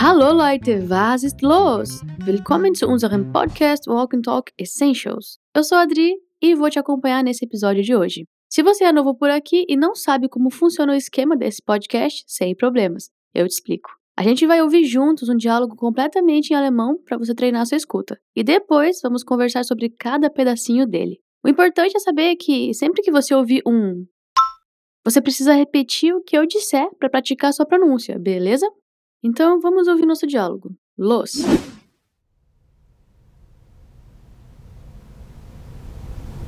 Hallo Leute, was ist los? Willkommen zu unserem Podcast Walk and Talk Essentials. Eu sou a Adri e vou te acompanhar nesse episódio de hoje. Se você é novo por aqui e não sabe como funciona o esquema desse podcast, sem problemas, eu te explico. A gente vai ouvir juntos um diálogo completamente em alemão para você treinar sua escuta. E depois vamos conversar sobre cada pedacinho dele. O importante é saber que sempre que você ouvir um, você precisa repetir o que eu disser para praticar sua pronúncia, beleza? Então vamos ouvir nosso diálogo. Los!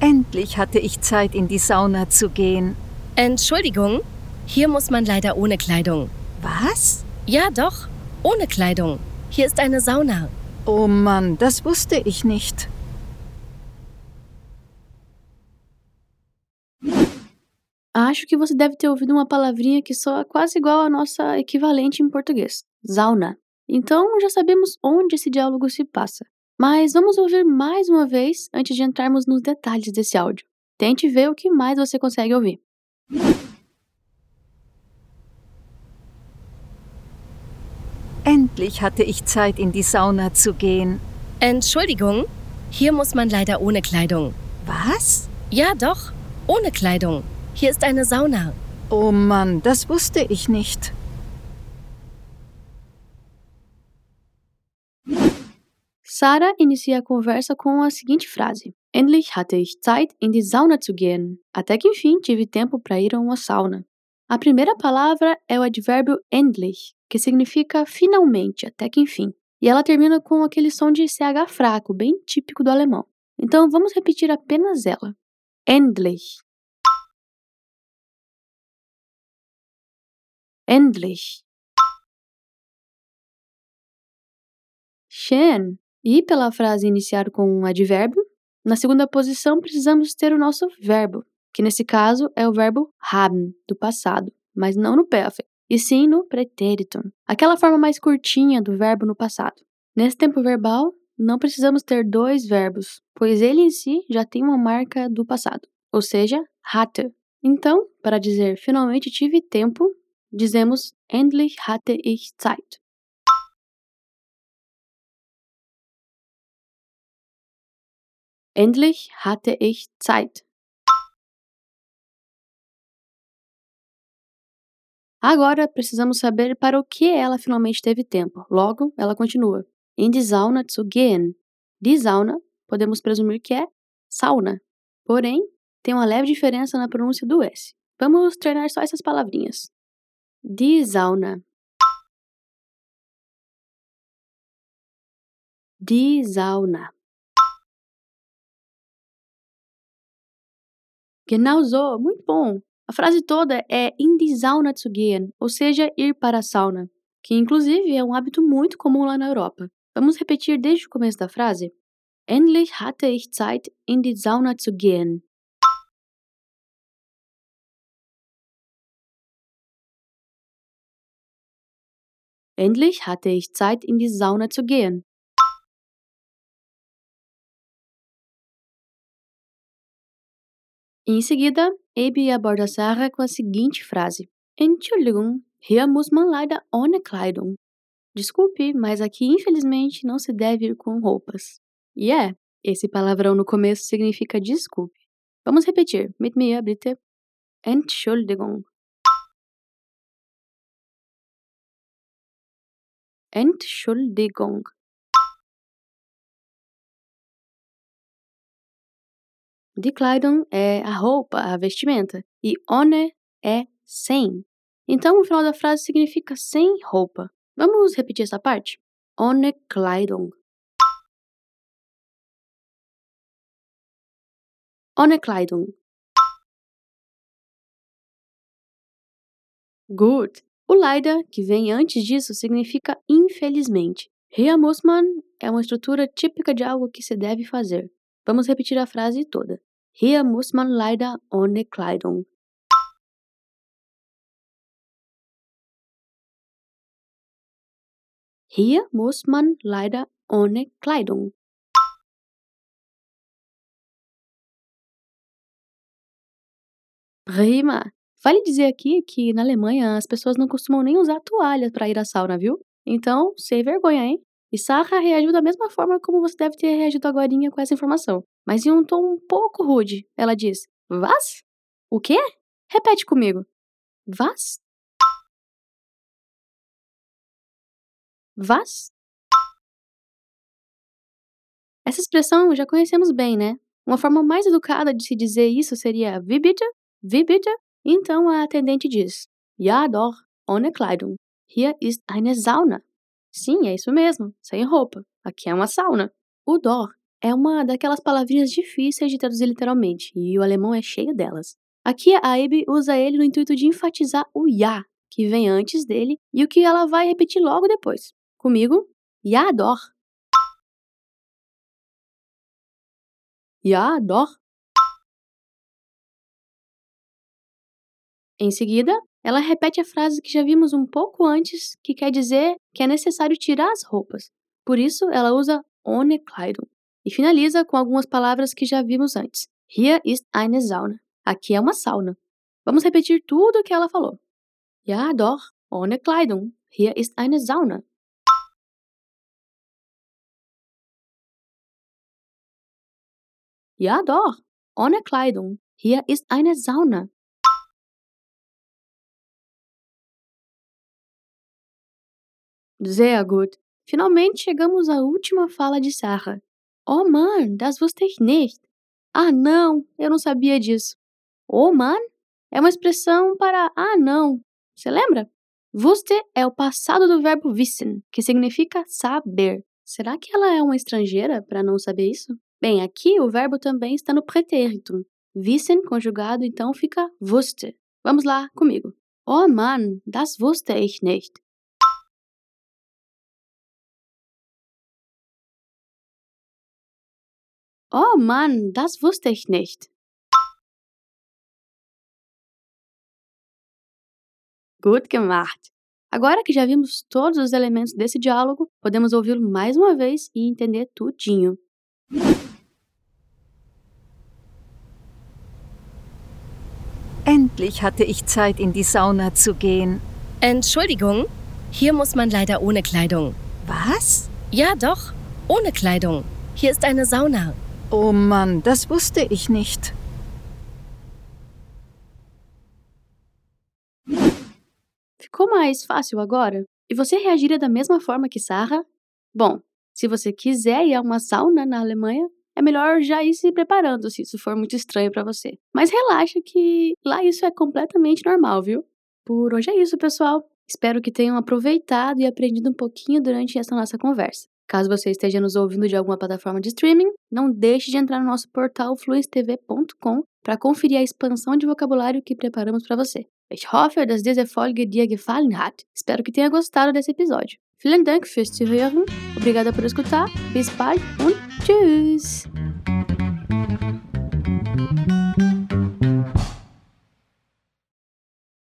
Endlich hatte ich Zeit, in die Sauna zu gehen. Entschuldigung, hier muss man leider ohne Kleidung. Was? Ja, doch, ohne Kleidung. Hier ist eine Sauna. Oh Mann, das wusste ich nicht. Acho que você deve ter ouvido uma palavrinha que soa quase igual à nossa equivalente em português, sauna. Então já sabemos onde esse diálogo se passa. Mas vamos ouvir mais uma vez antes de entrarmos nos detalhes desse áudio. Tente ver o que mais você consegue ouvir. Endlich hatte ich Zeit, in die Sauna zu gehen. Entschuldigung, hier muss man leider ohne Kleidung. Was? Ja, doch, ohne Kleidung. Hier ist eine Sauna. Oh Mann, das wusste ich nicht. Sara inicia a conversa com a seguinte frase: Endlich hatte ich Zeit, in die Sauna zu gehen. Até que enfim tive tempo para ir a uma sauna. A primeira palavra é o advérbio endlich, que significa finalmente, até que enfim. E ela termina com aquele som de CH fraco, bem típico do alemão. Então vamos repetir apenas ela. Endlich. Endlich. Schön. E pela frase iniciar com um advérbio, na segunda posição precisamos ter o nosso verbo, que nesse caso é o verbo haben, do passado, mas não no perfect, e sim no pretérito, aquela forma mais curtinha do verbo no passado. Nesse tempo verbal, não precisamos ter dois verbos, pois ele em si já tem uma marca do passado, ou seja, hatte. Então, para dizer finalmente tive tempo, dizemos endlich hatte ich Zeit. Endlich hatte ich Zeit. Agora precisamos saber para o que ela finalmente teve tempo. Logo, ela continua. In die Sauna zu gehen. Die Sauna, podemos presumir que é sauna. Porém, tem uma leve diferença na pronúncia do S. Vamos treinar só essas palavrinhas. Die Sauna. Die Sauna. Genau so, muito bom. A frase toda é in die Sauna zu gehen, ou seja, ir para a sauna, que inclusive é um hábito muito comum lá na Europa. Vamos repetir desde o começo da frase? Endlich hatte ich Zeit, in die Sauna zu gehen. Endlich hatte ich Zeit, in die Sauna zu gehen. Em seguida, Abby aborda Sarah com a seguinte frase: Entschuldigung, hier muss man leider ohne Kleidung. Desculpe, mas aqui infelizmente não se deve ir com roupas. E é, esse palavrão no começo significa desculpe. Vamos repetir. Mit mir bitte. Entschuldigung. Entschuldigung. Die Kleidung é a roupa, a vestimenta, e ohne é sem. Então, o final da frase significa sem roupa. Vamos repetir essa parte? Ohne Kleidung. Ohne Kleidung. Gut. O leider, que vem antes disso, significa infelizmente. Hier muss man é uma estrutura típica de algo que se deve fazer. Vamos repetir a frase toda. Hier muss man leider ohne Kleidung. Hier muss man leider ohne Kleidung. Prima! Vale dizer aqui que na Alemanha as pessoas não costumam nem usar toalha para ir à sauna, viu? Então, sem vergonha, hein? E Sarah reagiu da mesma forma como você deve ter reagido agora com essa informação, mas em um tom um pouco rude. Ela diz: Was? O quê? Repete comigo. Was? Was? Essa expressão já conhecemos bem, né? Uma forma mais educada de se dizer isso seria Wie bitte? Wie bitte? Então a atendente diz: Ja doch, ohne Kleidung. Hier ist eine Sauna. Sim, é isso mesmo, sem roupa. Aqui é uma sauna. O dor é uma daquelas palavrinhas difíceis de traduzir literalmente, e o alemão é cheio delas. Aqui a Abe usa ele no intuito de enfatizar o ja, que vem antes dele, e o que ela vai repetir logo depois. Comigo, ja dor. Ja dor. Em seguida, ela repete a frase que já vimos um pouco antes, que quer dizer que é necessário tirar as roupas. Por isso, ela usa ohne Kleidung. E finaliza com algumas palavras que já vimos antes. Hier ist eine Sauna. Aqui é uma sauna. Vamos repetir tudo o que ela falou. Ja, doch, ohne Kleidung. Hier ist eine Sauna. Ja, doch, ohne Kleidung. Hier ist eine Sauna. Sehr gut. Finalmente chegamos à última fala de Sarah. Oh Mann, das wusste ich nicht. Ah não, eu não sabia disso. Oh Mann é uma expressão para ah não. Você lembra? Wusste é o passado do verbo wissen, que significa saber. Será que ela é uma estrangeira para não saber isso? Bem, aqui o verbo também está no pretérito. Wissen conjugado então fica wusste. Vamos lá comigo. Oh Mann, das wusste ich nicht. Oh Mann, das wusste ich nicht. Gut gemacht! Agora que já vimos todos os elementos desse diálogo, podemos ouvi-lo mais uma vez e entender tudinho. Endlich hatte ich Zeit, in die Sauna zu gehen. Entschuldigung, hier muss man leider ohne Kleidung. Was? Ja, doch, ohne Kleidung. Hier ist eine Sauna. Oh Mann, das wusste ich nicht. Ficou mais fácil agora? E você reagiria da mesma forma que Sarah? Bom, se você quiser ir a uma sauna na Alemanha, é melhor já ir se preparando se isso for muito estranho para você. Mas relaxa que lá isso é completamente normal, viu? Por hoje é isso, pessoal. Espero que tenham aproveitado e aprendido um pouquinho durante essa nossa conversa. Caso você esteja nos ouvindo de alguma plataforma de streaming, não deixe de entrar no nosso portal fluenstv.com para conferir a expansão de vocabulário que preparamos para você. Ich hoffe, dass diese Folge dir gefallen hat. Espero que tenha gostado desse episódio. Vielen Dank fürs Zuhören. Obrigada por escutar. Bis bald und tschüss.